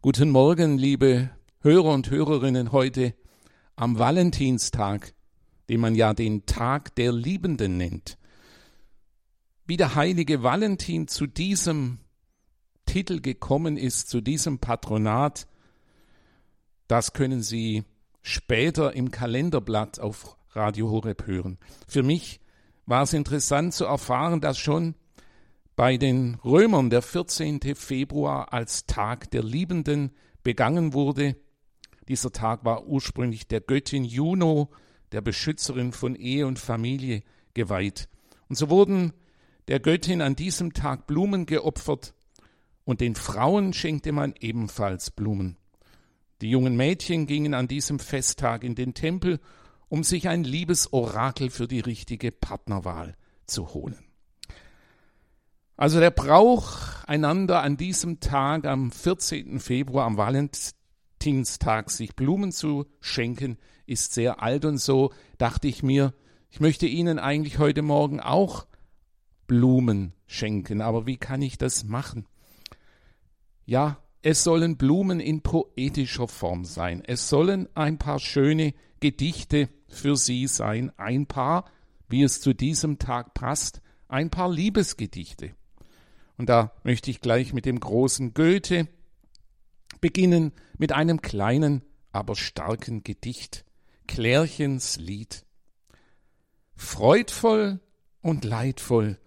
Guten Morgen, liebe Hörer und Hörerinnen, heute am Valentinstag, den man ja den Tag der Liebenden nennt. Wie der heilige Valentin zu diesem Titel gekommen ist, zu diesem Patronat, das können Sie später im Kalenderblatt auf Radio Horeb hören. Für mich war es interessant zu erfahren, dass schon bei den Römern der 14. Februar als Tag der Liebenden begangen wurde. Dieser Tag war ursprünglich der Göttin Juno, der Beschützerin von Ehe und Familie, geweiht. Und so wurden der Göttin an diesem Tag Blumen geopfert und den Frauen schenkte man ebenfalls Blumen. Die jungen Mädchen gingen an diesem Festtag in den Tempel, um sich ein Liebesorakel für die richtige Partnerwahl zu holen. Also der Brauch, einander an diesem Tag, am 14. Februar, am Valentinstag, sich Blumen zu schenken, ist sehr alt und so dachte ich mir, ich möchte Ihnen eigentlich heute Morgen auch Blumen schenken, aber wie kann ich das machen? Ja, es sollen Blumen in poetischer Form sein. Es sollen ein paar schöne Gedichte für Sie sein, ein paar, wie es zu diesem Tag passt, ein paar Liebesgedichte. Und da möchte ich gleich mit dem großen Goethe beginnen, mit einem kleinen, aber starken Gedicht, Klärchens Lied. Freudvoll und leidvoll,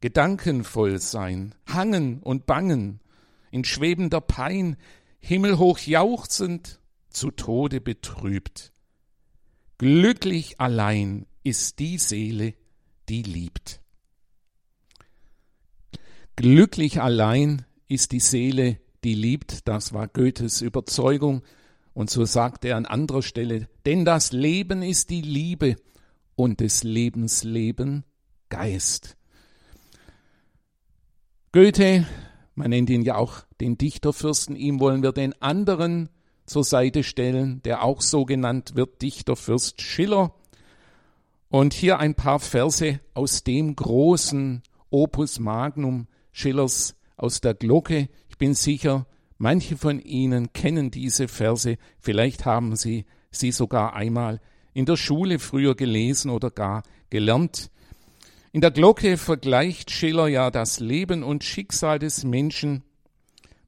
gedankenvoll sein, hangen und bangen, in schwebender Pein, himmelhoch jauchzend, zu Tode betrübt. Glücklich allein ist die Seele, die liebt. Glücklich allein ist die Seele, die liebt, das war Goethes Überzeugung, und so sagt er an anderer Stelle, denn das Leben ist die Liebe und des Lebens Leben Geist. Goethe, man nennt ihn ja auch den Dichterfürsten, ihm wollen wir den anderen zur Seite stellen, der auch so genannt wird, Dichterfürst Schiller. Und hier ein paar Verse aus dem großen Opus Magnum, Schillers aus der Glocke. Ich bin sicher, manche von Ihnen kennen diese Verse, vielleicht haben Sie sie sogar einmal in der Schule früher gelesen oder gar gelernt. In der Glocke vergleicht Schiller ja das Leben und Schicksal des Menschen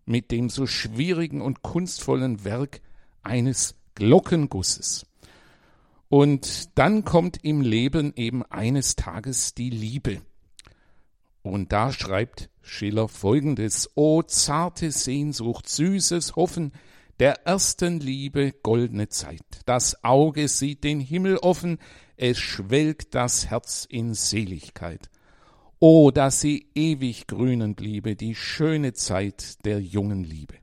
mit dem so schwierigen und kunstvollen Werk eines Glockengusses. Und dann kommt im Leben eben eines Tages die Liebe. Und da schreibt Schiller folgendes: O zarte Sehnsucht, süßes Hoffen der ersten Liebe, goldene Zeit. Das Auge sieht den Himmel offen, es schwelgt das Herz in Seligkeit. O, dass sie ewig grünen bliebe, die schöne Zeit der jungen Liebe.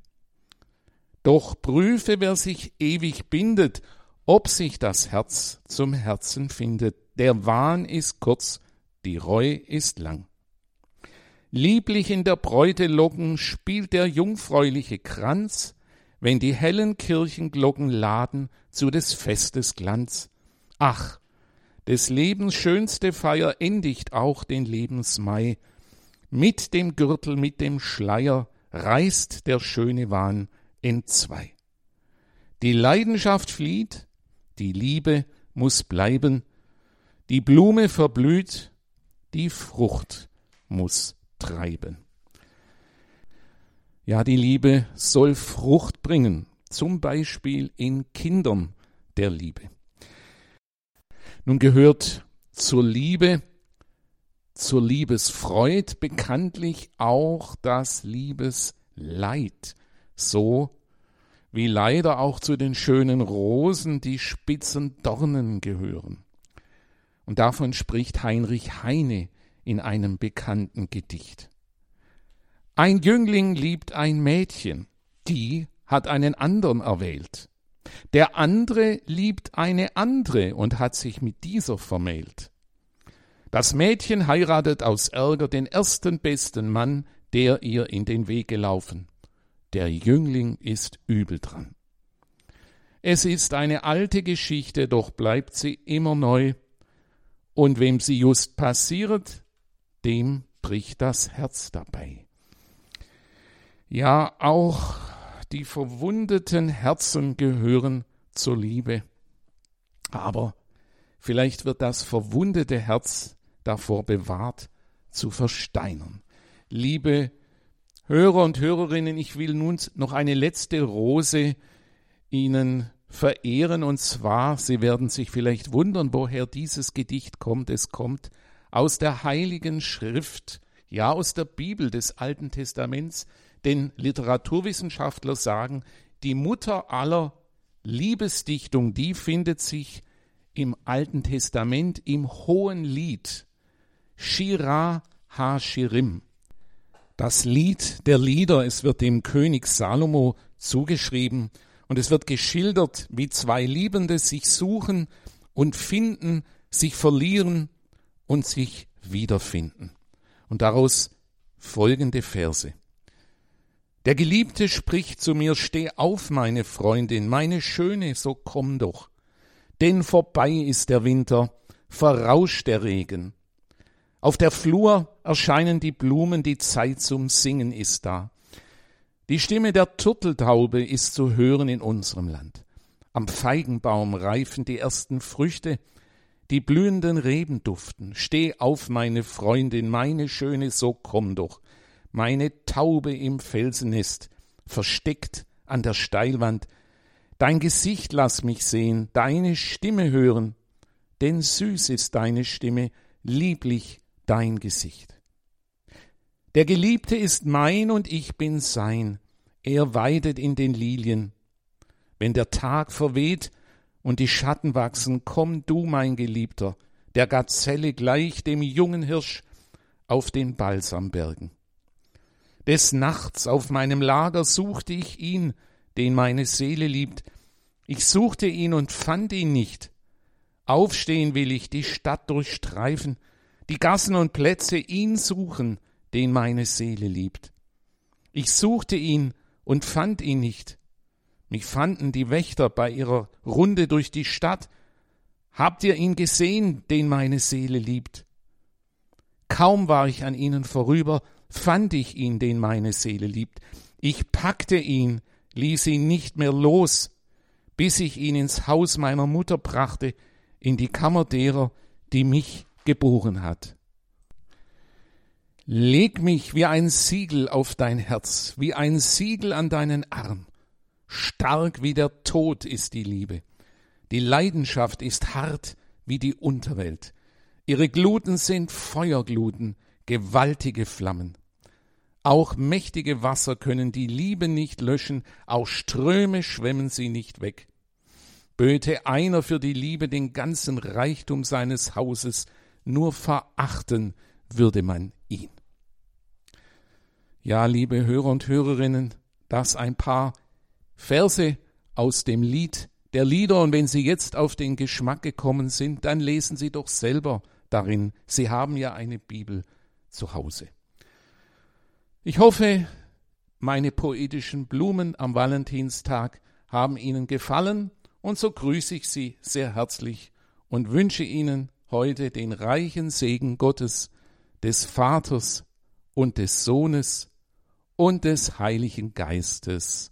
Doch prüfe, wer sich ewig bindet, ob sich das Herz zum Herzen findet. Der Wahn ist kurz, die Reu ist lang. Lieblich in der Bräute Locken spielt der jungfräuliche Kranz, wenn die hellen Kirchenglocken laden zu des Festes Glanz. Ach, des Lebens schönste Feier endigt auch den Lebensmai. Mit dem Gürtel, mit dem Schleier reißt der schöne Wahn entzwei. Die Leidenschaft flieht, die Liebe muss bleiben, die Blume verblüht, die Frucht muss treiben. Ja, die Liebe soll Frucht bringen, zum Beispiel in Kindern der Liebe. Nun gehört zur Liebe, zur Liebesfreud bekanntlich auch das Liebesleid, so wie leider auch zu den schönen Rosen die spitzen Dornen gehören. Und davon spricht Heinrich Heine in einem bekannten Gedicht. Ein Jüngling liebt ein Mädchen, die hat einen anderen erwählt. Der andere liebt eine andere und hat sich mit dieser vermählt. Das Mädchen heiratet aus Ärger den ersten besten Mann, der ihr in den Weg gelaufen. Der Jüngling ist übel dran. Es ist eine alte Geschichte, doch bleibt sie immer neu. Und wem sie just passiert, dem bricht das Herz dabei. Ja, auch die verwundeten Herzen gehören zur Liebe. Aber vielleicht wird das verwundete Herz davor bewahrt, zu versteinern. Liebe Hörer und Hörerinnen, ich will nun noch eine letzte Rose Ihnen verehren, und zwar, Sie werden sich vielleicht wundern, woher dieses Gedicht kommt. Es kommt aus der Heiligen Schrift, ja aus der Bibel des Alten Testaments, denn Literaturwissenschaftler sagen, die Mutter aller Liebesdichtung, die findet sich im Alten Testament im Hohen Lied, Shira HaShirim. Das Lied der Lieder, es wird dem König Salomo zugeschrieben und es wird geschildert, wie zwei Liebende sich suchen und finden, sich verlieren und sich wiederfinden. Und daraus folgende Verse. Der Geliebte spricht zu mir, steh auf, meine Freundin, meine Schöne, so komm doch. Denn vorbei ist der Winter, verrauscht der Regen. Auf der Flur erscheinen die Blumen, die Zeit zum Singen ist da. Die Stimme der Turteltaube ist zu hören in unserem Land. Am Feigenbaum reifen die ersten Früchte, die blühenden Reben duften. Steh auf, meine Freundin, meine Schöne, so komm doch. Meine Taube im Felsennest, versteckt an der Steilwand. Dein Gesicht lass mich sehen, deine Stimme hören, denn süß ist deine Stimme, lieblich dein Gesicht. Der Geliebte ist mein und ich bin sein. Er weidet in den Lilien. Wenn der Tag verweht und die Schatten wachsen, komm du, mein Geliebter, der Gazelle gleich dem jungen Hirsch auf den Balsambergen. Des Nachts auf meinem Lager suchte ich ihn, den meine Seele liebt. Ich suchte ihn und fand ihn nicht. Aufstehen will ich, die Stadt durchstreifen, die Gassen und Plätze ihn suchen, den meine Seele liebt. Ich suchte ihn und fand ihn nicht. Mich fanden die Wächter bei ihrer Runde durch die Stadt. Habt ihr ihn gesehen, den meine Seele liebt? Kaum war ich an ihnen vorüber, fand ich ihn, den meine Seele liebt. Ich packte ihn, ließ ihn nicht mehr los, bis ich ihn ins Haus meiner Mutter brachte, in die Kammer derer, die mich geboren hat. Leg mich wie ein Siegel auf dein Herz, wie ein Siegel an deinen Arm. Stark wie der Tod ist die Liebe. Die Leidenschaft ist hart wie die Unterwelt. Ihre Gluten sind Feuergluten, gewaltige Flammen. Auch mächtige Wasser können die Liebe nicht löschen, auch Ströme schwemmen sie nicht weg. Böte einer für die Liebe den ganzen Reichtum seines Hauses, nur verachten würde man ihn. Ja, liebe Hörer und Hörerinnen, das ein paar Verse aus dem Lied der Lieder. Und wenn Sie jetzt auf den Geschmack gekommen sind, dann lesen Sie doch selber darin. Sie haben ja eine Bibel zu Hause. Ich hoffe, meine poetischen Blumen am Valentinstag haben Ihnen gefallen und so grüße ich Sie sehr herzlich und wünsche Ihnen heute den reichen Segen Gottes, des Vaters und des Sohnes und des Heiligen Geistes.